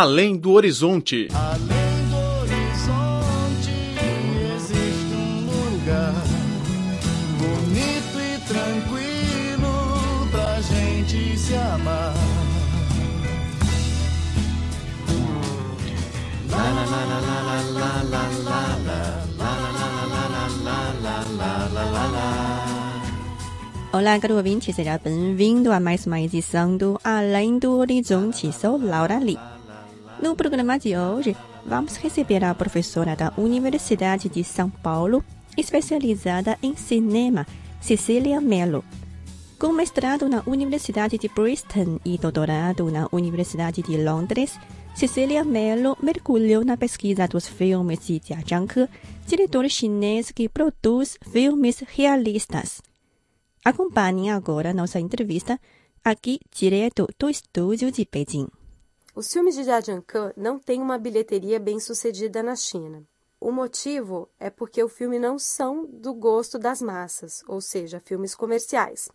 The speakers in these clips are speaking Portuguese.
Além do Horizonte. Além do horizonte existe um lugar bonito e tranquilo pra gente se amar. Olá, caro ouvinte, seja bem-vindo a mais uma edição do Além do Horizonte. Sou Laura Lee. No programa de hoje, vamos receber a professora da Universidade de São Paulo, especializada em cinema, Cecília Mello. Com mestrado na Universidade de Bristol e doutorado na Universidade de Londres, Cecília Mello mergulhou na pesquisa dos filmes de Jia Zhangke, diretor chinês que produz filmes realistas. Acompanhem agora nossa entrevista aqui direto do estúdio de Beijing. Os filmes de Jia Zhangke não têm uma bilheteria bem sucedida na China. O motivo é porque os filmes não são do gosto das massas, ou seja, filmes comerciais.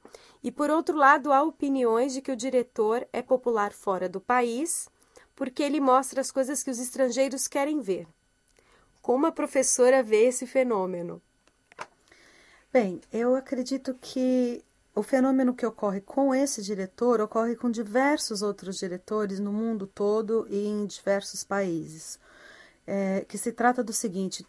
E por outro lado, há opiniões de que o diretor é popular fora do país porque ele mostra as coisas que os estrangeiros querem ver. Como a professora vê esse fenômeno? Bem, eu acredito que o fenômeno que ocorre com esse diretor ocorre com diversos outros diretores no mundo todo e em diversos países. É, que se trata do seguinte: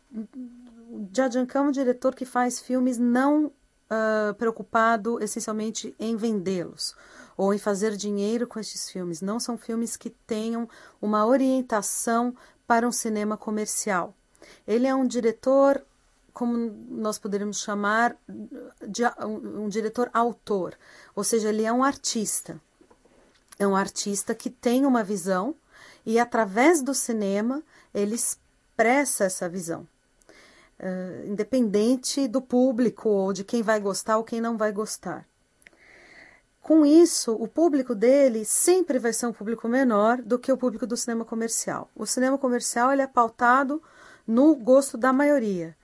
Jia é um diretor que faz filmes não uh, preocupado essencialmente em vendê-los ou em fazer dinheiro com estes filmes. Não são filmes que tenham uma orientação para um cinema comercial. Ele é um diretor como nós poderíamos chamar de um, um diretor autor, ou seja, ele é um artista. É um artista que tem uma visão e através do cinema ele expressa essa visão. Uh, independente do público ou de quem vai gostar ou quem não vai gostar. Com isso, o público dele sempre vai ser um público menor do que o público do cinema comercial. O cinema comercial ele é pautado no gosto da maioria.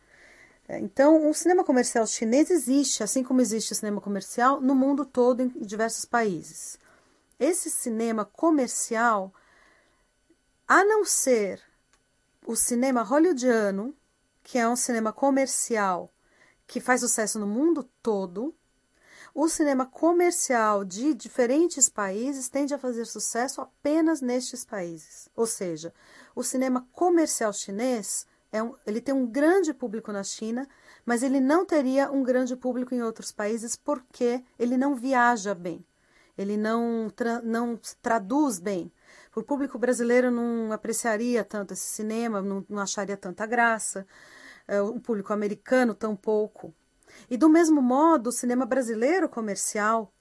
Então, o cinema comercial chinês existe, assim como existe o cinema comercial no mundo todo, em diversos países. Esse cinema comercial, a não ser o cinema hollywoodiano, que é um cinema comercial que faz sucesso no mundo todo, o cinema comercial de diferentes países tende a fazer sucesso apenas nestes países. Ou seja, o cinema comercial chinês é um, ele tem um grande público na China, mas ele não teria um grande público em outros países porque ele não viaja bem, ele não, tra, não traduz bem. O público brasileiro não apreciaria tanto esse cinema, não, não acharia tanta graça. É, o público americano tampouco. E do mesmo modo, o cinema brasileiro comercial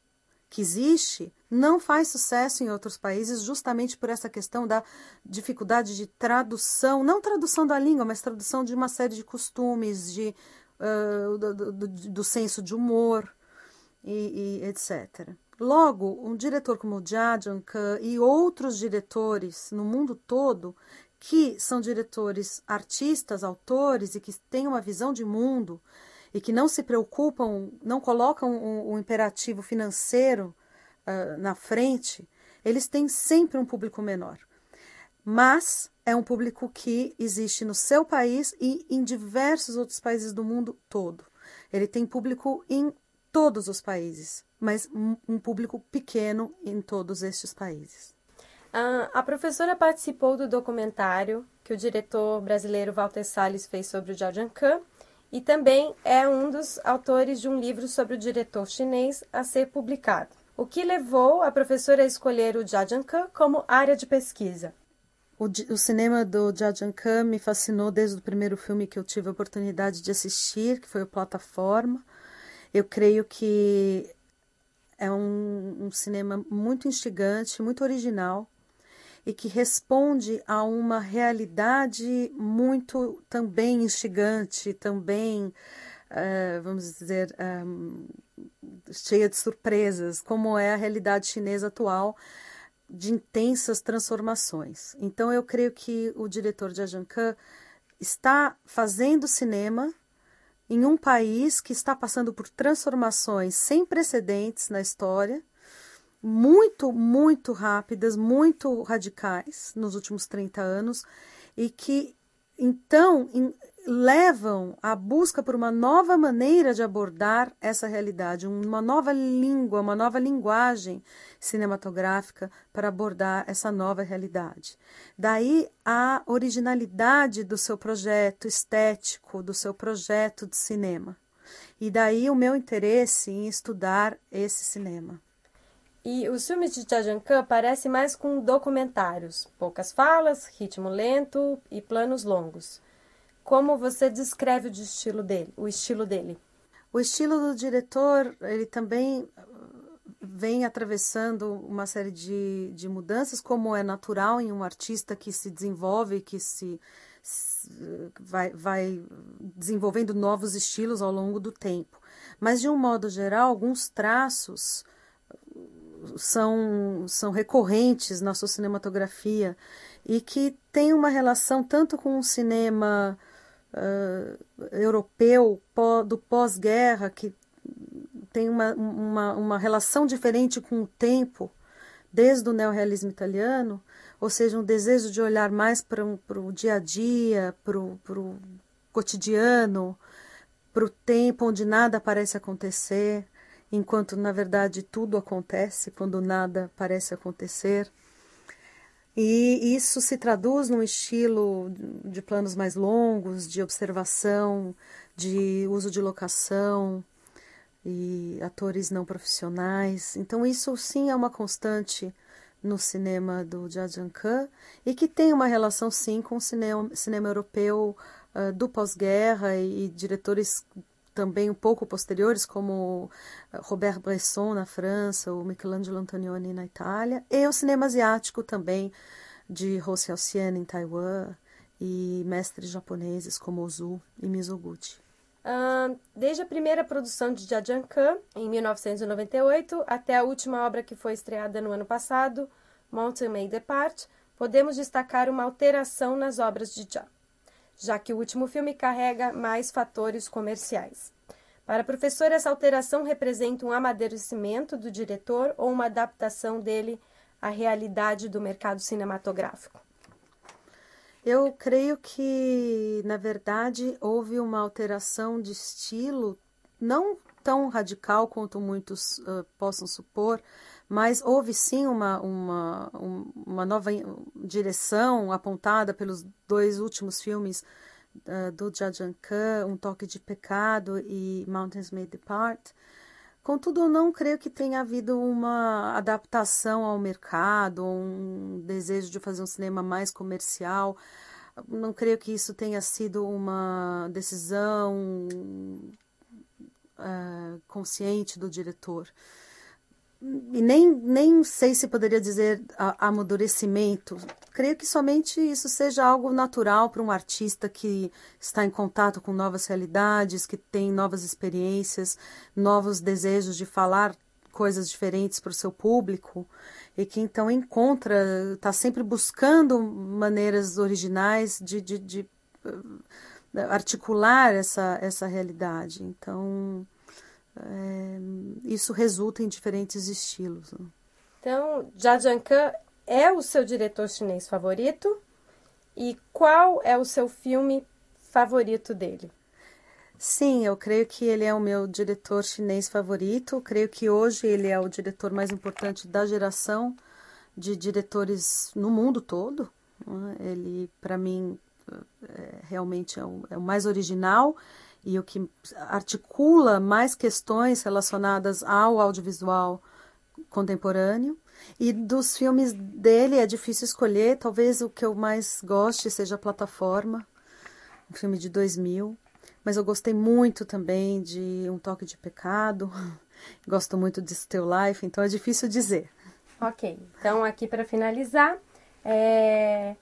que existe não faz sucesso em outros países justamente por essa questão da dificuldade de tradução, não tradução da língua, mas tradução de uma série de costumes, de, uh, do, do, do, senso de humor e, e, etc. Logo, um diretor como Jia Zhangke e outros diretores no mundo todo que são diretores artistas, autores e que têm uma visão de mundo e que não se preocupam, não colocam o, imperativo financeiro uh, na frente, eles têm sempre um público menor. Mas é um público que existe no seu país e em diversos outros países do mundo todo. Ele tem público em todos os países, mas um público pequeno em todos estes países. Uh, a professora participou do documentário que o diretor brasileiro Walter Salles fez sobre o Zhao Jianke e também é um dos autores de um livro sobre o diretor chinês a ser publicado, o que levou a professora a escolher o Jia Jianke como área de pesquisa. O, o cinema do Jia Jianke me fascinou desde o primeiro filme que eu tive a oportunidade de assistir, que foi o Plataforma. Eu creio que é um, um cinema muito instigante, muito original, e que responde a uma realidade muito também instigante, também, uh, vamos dizer, um, eh, cheia de surpresas, como é a realidade chinesa atual de intensas transformações. Então, eu creio que o diretor de Ajancan está fazendo cinema em um país que está passando por transformações sem precedentes na história muito, muito rápidas, muito radicais nos últimos 30 anos e que então em, levam à busca por uma nova maneira de abordar essa realidade, uma nova língua, uma nova linguagem cinematográfica para abordar essa nova realidade. Daí a originalidade do seu projeto estético, do seu projeto de cinema. E daí o meu interesse em estudar esse cinema. E os filmes de Jajankan parecem mais com documentários, poucas falas, ritmo lento e planos longos. Como você descreve o estilo dele? O estilo dele? O estilo do diretor, ele também vem atravessando uma série de, de mudanças, como é natural em um artista que se desenvolve, que se, se vai, vai desenvolvendo novos estilos ao longo do tempo. Mas, de um modo geral, alguns traços são, são recorrentes na sua cinematografia e que tem uma relação tanto com o cinema uh, europeu do pós-guerra, que tem uma, uma, uma relação diferente com o tempo, desde o neorrealismo italiano, ou seja, um desejo de olhar mais para o dia a dia, para o cotidiano, para o tempo onde nada parece acontecer, enquanto na verdade tudo acontece quando nada parece acontecer. E isso se traduz num estilo de planos mais longos, de observação, de uso de locação e atores não profissionais. Então, isso sim é uma constante no cinema do Jajang e que tem uma relação sim com o cinema, cinema europeu uh, do pós-guerra e, e diretores também um pouco posteriores, como Robert Bresson na França, o Michelangelo Antonioni na Itália, e o cinema asiático também, de Hosei Alcien em Taiwan, e mestres japoneses como Ozu e Mizoguchi. Uh, desde a primeira produção de Jajangkan, em 1998, até a última obra que foi estreada no ano passado, Mountain May Depart, podemos destacar uma alteração nas obras de Jia já que o último filme carrega mais fatores comerciais. Para a professora, essa alteração representa um amadurecimento do diretor ou uma adaptação dele à realidade do mercado cinematográfico? Eu creio que, na verdade, houve uma alteração de estilo, não tão radical quanto muitos uh, possam supor, mas houve sim uma, uma, uma nova direção apontada pelos dois últimos filmes uh, do Jajankan, Um Toque de Pecado e Mountains May Depart. Contudo, eu não creio que tenha havido uma adaptação ao mercado, um desejo de fazer um cinema mais comercial. Não creio que isso tenha sido uma decisão uh, consciente do diretor e nem, nem sei se poderia dizer amadurecimento. Creio que somente isso seja algo natural para um artista que está em contato com novas realidades, que tem novas experiências, novos desejos de falar coisas diferentes para o seu público e que então encontra, está sempre buscando maneiras originais de, de, de uh, articular essa, essa realidade. Então é, isso resulta em diferentes estilos. Né? Então, Jia Jiankan é o seu diretor chinês favorito? E qual é o seu filme favorito dele? Sim, eu creio que ele é o meu diretor chinês favorito. creio que hoje ele é o diretor mais importante da geração de diretores no mundo todo. Né? Ele, para mim, é, realmente é o, é o mais original e o que articula mais questões relacionadas ao audiovisual contemporâneo. E dos filmes dele é difícil escolher, talvez o que eu mais goste seja Plataforma, um filme de 2000. Mas eu gostei muito também de Um Toque de Pecado, gosto muito de Still Life, então é difícil dizer. Ok, então aqui para finalizar, é...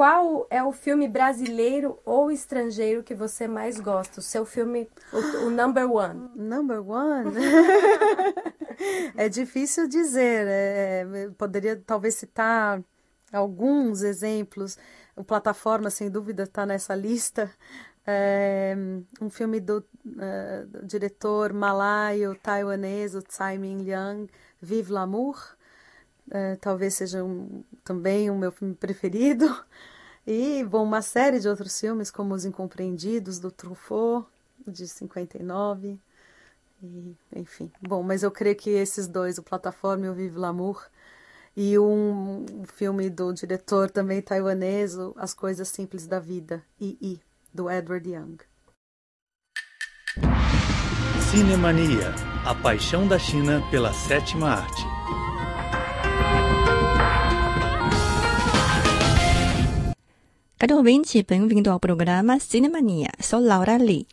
Qual é o filme brasileiro ou estrangeiro que você mais gosta? O seu filme, o, o number one? Number one? é difícil dizer. É, é, poderia talvez citar alguns exemplos. O Plataforma, sem dúvida, está nessa lista. É, um filme do, uh, do diretor malaio taiwanês, o Tsai Ming Liang, Vive l'amour é, talvez seja um, também o meu filme preferido. E, bom, uma série de outros filmes, como Os Incompreendidos, do Truffaut, de 59. E, enfim, bom, mas eu creio que esses dois, o Plataforma e o Vive l'Amour, e um filme do diretor também taiwanês, As Coisas Simples da Vida, I.I., do Edward Young. Cinemania, a paixão da China pela sétima arte. Caro ouvinte, bem-vindo ao programa Cinemania. Sou Laura Lee.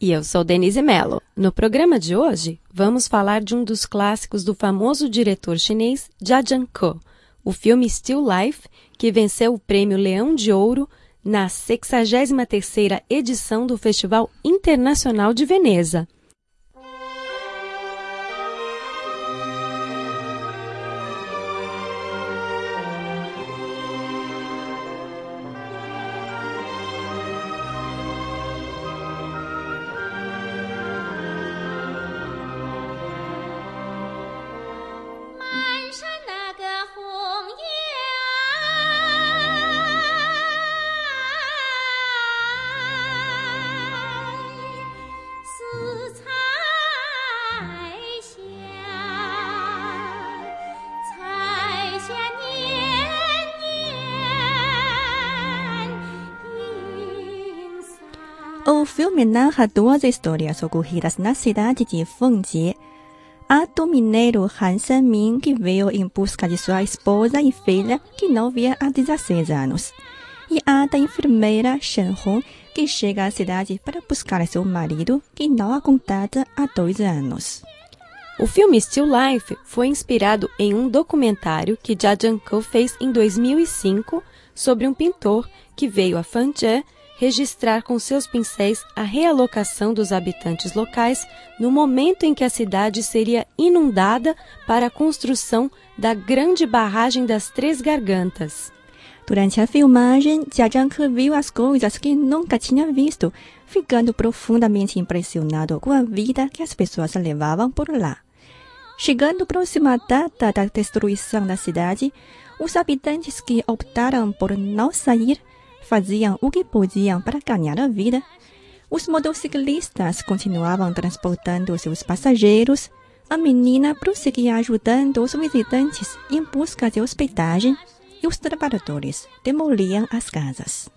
E eu sou Denise Mello. No programa de hoje, vamos falar de um dos clássicos do famoso diretor chinês Jia Zhangke, o filme Still Life, que venceu o prêmio Leão de Ouro na 63ª edição do Festival Internacional de Veneza. O filme narra duas histórias ocorridas na cidade de Fengjie. Há do mineiro Han Sanmin que veio em busca de sua esposa e filha que não via há 16 anos. E há da enfermeira Shen Hong que chega à cidade para buscar seu marido que não a contata há dois anos. O filme Still Life foi inspirado em um documentário que Jia Zhangke fez em 2005 sobre um pintor que veio a Fengjie registrar com seus pincéis a realocação dos habitantes locais no momento em que a cidade seria inundada para a construção da grande barragem das Três Gargantas. Durante a filmagem, Jia Zhangke viu as coisas que nunca tinha visto, ficando profundamente impressionado com a vida que as pessoas levavam por lá. Chegando próxima à data da destruição da cidade, os habitantes que optaram por não sair faziam o que podiam para ganhar a vida. Os motociclistas continuavam transportando seus passageiros. A menina prosseguia ajudando os visitantes em busca de hospedagem e os trabalhadores demoliam as casas.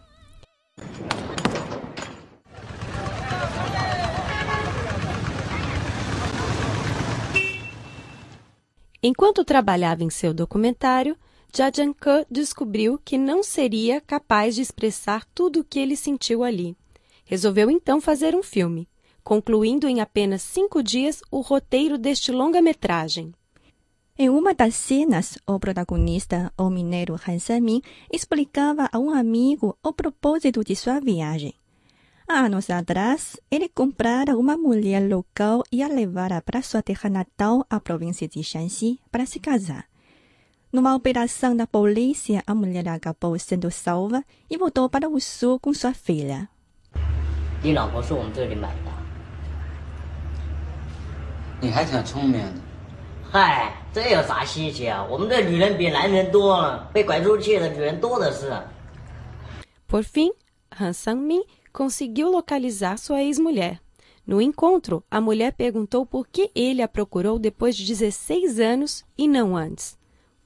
Enquanto trabalhava em seu documentário, Jajanke descobriu que não seria capaz de expressar tudo o que ele sentiu ali. Resolveu então fazer um filme, concluindo em apenas cinco dias o roteiro deste longa-metragem. Em uma das cenas, o protagonista, o mineiro Han Samin, explicava a um amigo o propósito de sua viagem. Há anos atrás, ele comprara uma mulher local e a levara para sua terra natal, a província de Shanxi, para se casar. Numa operação da polícia, a mulher acabou sendo salva e voltou para o sul com sua filha. Por fim, Han Sang-min conseguiu localizar sua ex-mulher. No encontro, a mulher perguntou por que ele a procurou depois de 16 anos e não antes.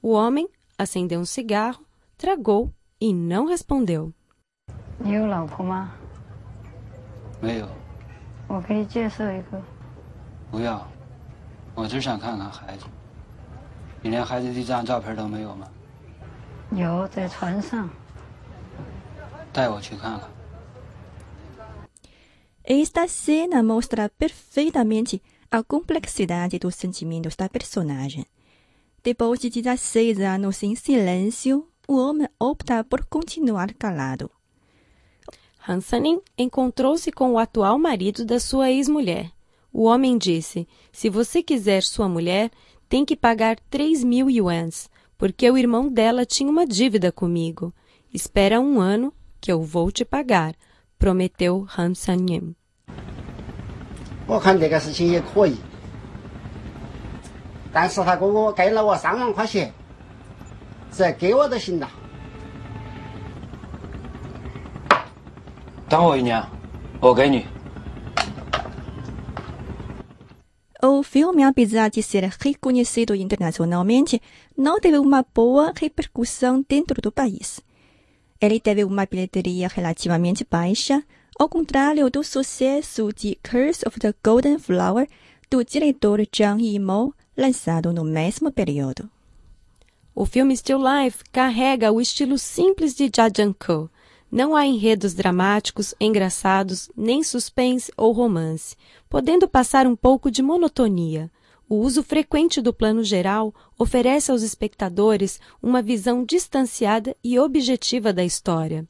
O homem acendeu um cigarro, tragou e não respondeu. Eu, Laopuma. Meio. Esta cena mostra perfeitamente a complexidade dos sentimentos da personagem. Depois de 16 anos em silêncio, o homem opta por continuar calado. Hansanin encontrou-se com o atual marido da sua ex-mulher. O homem disse: Se você quiser sua mulher, tem que pagar 3 mil yuans, porque o irmão dela tinha uma dívida comigo. Espera um ano que eu vou te pagar, prometeu Han Sanyin 但是他给我给了我三万块钱， 只要给我就行了。等我一年，我给你。 O filme, apesar de ser reconhecido internacionalmente, não teve uma boa repercussão dentro do país. Ele teve uma bilheteria relativamente baixa, ao contrário do sucesso de Curse of the Golden Flower do diretor Zhang Yimou, lançado no mesmo período. O filme Still Life carrega o estilo simples de Jajangko. Não há enredos dramáticos, engraçados, nem suspense ou romance, podendo passar um pouco de monotonia. O uso frequente do plano geral oferece aos espectadores uma visão distanciada e objetiva da história.